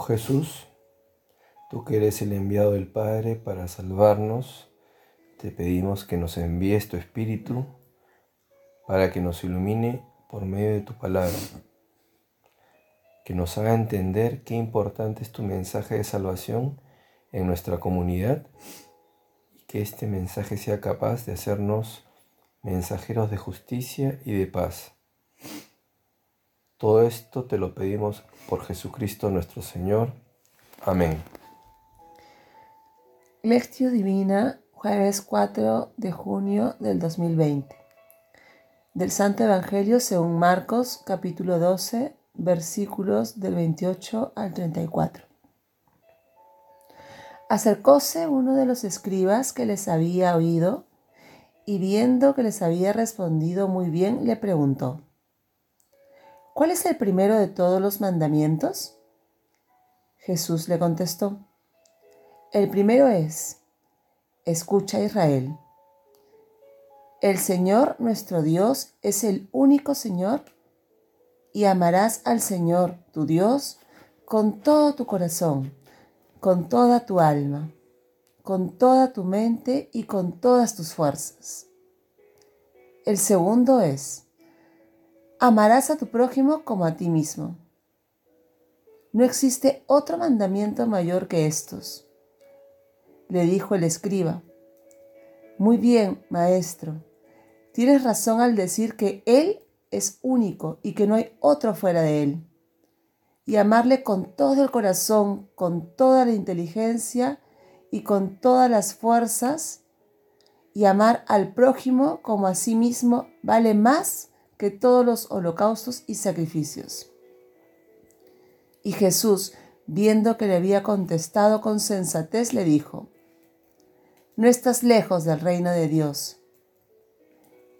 Jesús, tú que eres el enviado del Padre para salvarnos, te pedimos que nos envíes tu Espíritu para que nos ilumine por medio de tu palabra, que nos haga entender qué importante es tu mensaje de salvación en nuestra comunidad y que este mensaje sea capaz de hacernos mensajeros de justicia y de paz. Todo esto te lo pedimos por Jesucristo nuestro Señor. Amén. Lectio Divina, jueves 4 de junio del 2020. Del Santo Evangelio según Marcos, capítulo 12, versículos del 28 al 34. Acercóse uno de los escribas que les había oído y viendo que les había respondido muy bien, le preguntó, ¿cuál es el primero de todos los mandamientos? Jesús le contestó, el primero es, escucha Israel, el Señor nuestro Dios es el único Señor y amarás al Señor tu Dios con todo tu corazón, con toda tu alma con toda tu mente y con todas tus fuerzas. El segundo es, amarás a tu prójimo como a ti mismo. No existe otro mandamiento mayor que estos. Le dijo el escriba, muy bien, maestro, tienes razón al decir que Él es único y que no hay otro fuera de Él. Y amarle con todo el corazón, con toda la inteligencia y con todas las fuerzas y amar al prójimo como a sí mismo vale más que todos los holocaustos y sacrificios. Y Jesús, viendo que le había contestado con sensatez, le dijo, No estás lejos del reino de Dios.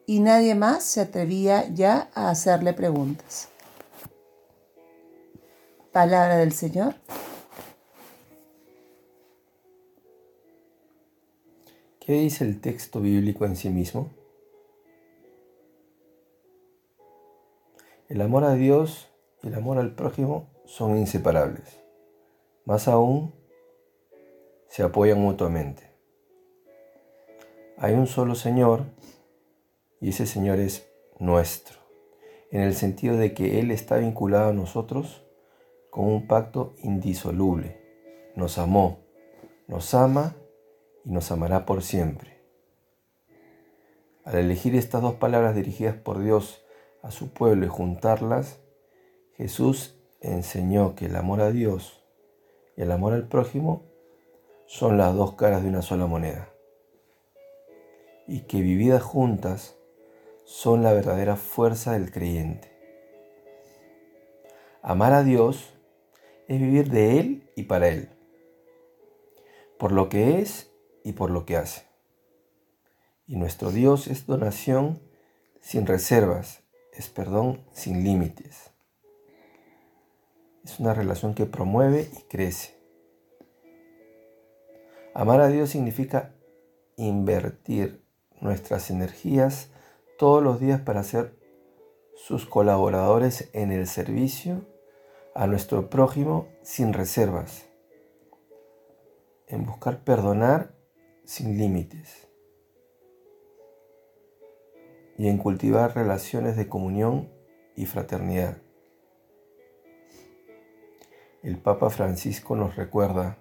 Y nadie más se atrevía ya a hacerle preguntas. Palabra del Señor. ¿Qué dice el texto bíblico en sí mismo? El amor a Dios y el amor al prójimo son inseparables. Más aún, se apoyan mutuamente. Hay un solo Señor y ese Señor es nuestro, en el sentido de que Él está vinculado a nosotros con un pacto indisoluble. Nos amó, nos ama y nos amará por siempre. Al elegir estas dos palabras dirigidas por Dios a su pueblo y juntarlas, Jesús enseñó que el amor a Dios y el amor al prójimo son las dos caras de una sola moneda y que vividas juntas son la verdadera fuerza del creyente. Amar a Dios es vivir de Él y para Él, por lo que es y por lo que hace. Y nuestro Dios es donación sin reservas, es perdón sin límites. Es una relación que promueve y crece. Amar a Dios significa invertir nuestras energías todos los días para ser sus colaboradores en el servicio a nuestro prójimo sin reservas, en buscar perdonar sin límites y en cultivar relaciones de comunión y fraternidad. El Papa Francisco nos recuerda,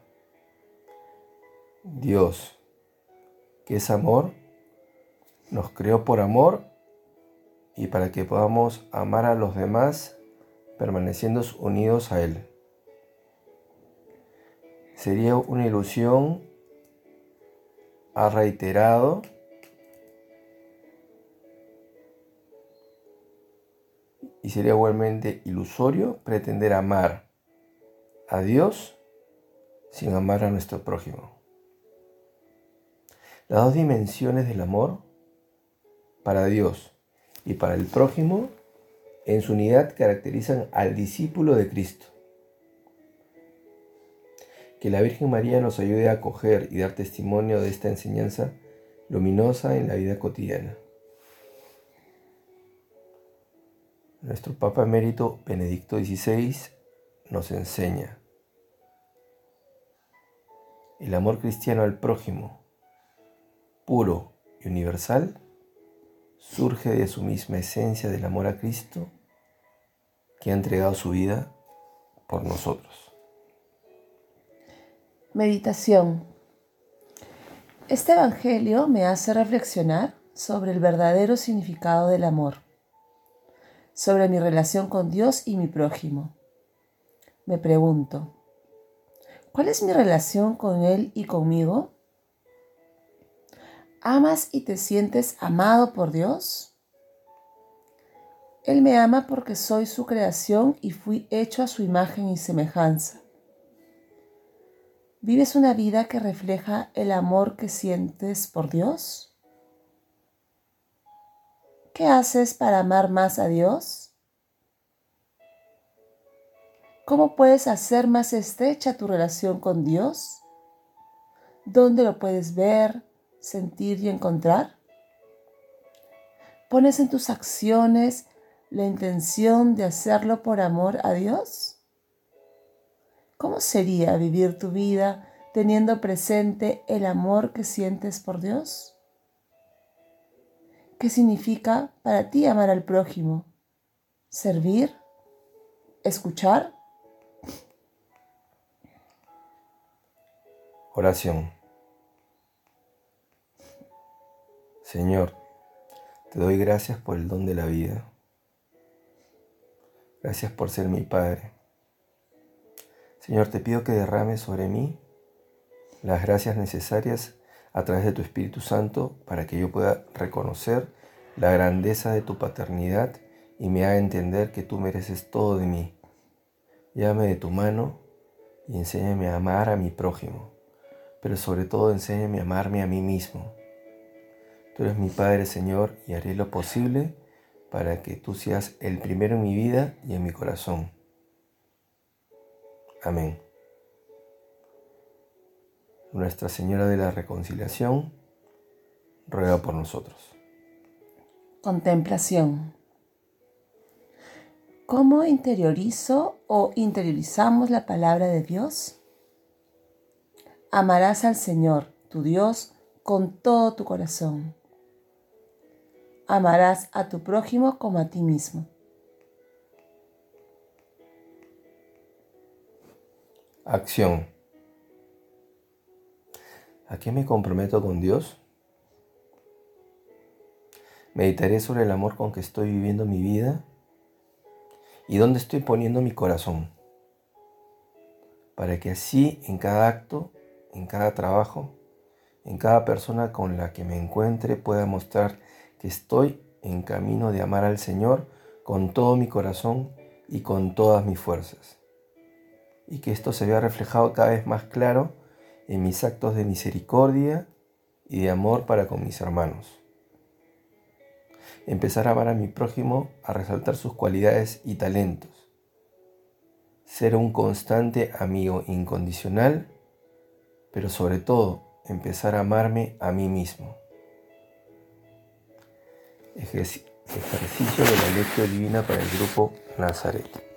Dios, que es amor, nos creó por amor y para que podamos amar a los demás permaneciendo unidos a Él. Sería una ilusión ha reiterado y sería igualmente ilusorio pretender amar a Dios sin amar a nuestro prójimo. Las dos dimensiones del amor para Dios y para el prójimo en su unidad caracterizan al discípulo de Cristo. Que la Virgen María nos ayude a acoger y dar testimonio de esta enseñanza luminosa en la vida cotidiana. Nuestro Papa Emérito Benedicto XVI nos enseña, El amor cristiano al prójimo, puro y universal, surge de su misma esencia del amor a Cristo que ha entregado su vida por nosotros. Meditación. Este Evangelio me hace reflexionar sobre el verdadero significado del amor, sobre mi relación con Dios y mi prójimo. Me pregunto, ¿cuál es mi relación con Él y conmigo? ¿Amas y te sientes amado por Dios? Él me ama porque soy su creación y fui hecho a su imagen y semejanza. ¿Vives una vida que refleja el amor que sientes por Dios? ¿Qué haces para amar más a Dios? ¿Cómo puedes hacer más estrecha tu relación con Dios? ¿Dónde lo puedes ver? sentir y encontrar? ¿Pones en tus acciones la intención de hacerlo por amor a Dios? ¿Cómo sería vivir tu vida teniendo presente el amor que sientes por Dios? ¿Qué significa para ti amar al prójimo? ¿Servir? ¿Escuchar? Oración. Señor, te doy gracias por el don de la vida. Gracias por ser mi Padre. Señor, te pido que derrames sobre mí las gracias necesarias a través de tu Espíritu Santo para que yo pueda reconocer la grandeza de tu paternidad y me haga entender que tú mereces todo de mí. Llámame de tu mano y enséñame a amar a mi prójimo, pero sobre todo enséñame a amarme a mí mismo Tú eres mi Padre, Señor, y haré lo posible para que tú seas el primero en mi vida y en mi corazón. Amén. Nuestra Señora de la Reconciliación, ruega por nosotros. Contemplación. ¿Cómo interiorizo o interiorizamos la palabra de Dios? Amarás al Señor, tu Dios, con todo tu corazón amarás a tu prójimo como a ti mismo. Acción. ¿A qué me comprometo con Dios? Meditaré sobre el amor con que estoy viviendo mi vida y dónde estoy poniendo mi corazón, para que así en cada acto, en cada trabajo, en cada persona con la que me encuentre pueda mostrar que estoy en camino de amar al Señor con todo mi corazón y con todas mis fuerzas. Y que esto se vea reflejado cada vez más claro en mis actos de misericordia y de amor para con mis hermanos. Empezar a amar a mi prójimo, a resaltar sus cualidades y talentos. Ser un constante amigo incondicional, pero sobre todo empezar a amarme a mí mismo. Ejercicio de la lectura divina para el grupo Nazaret.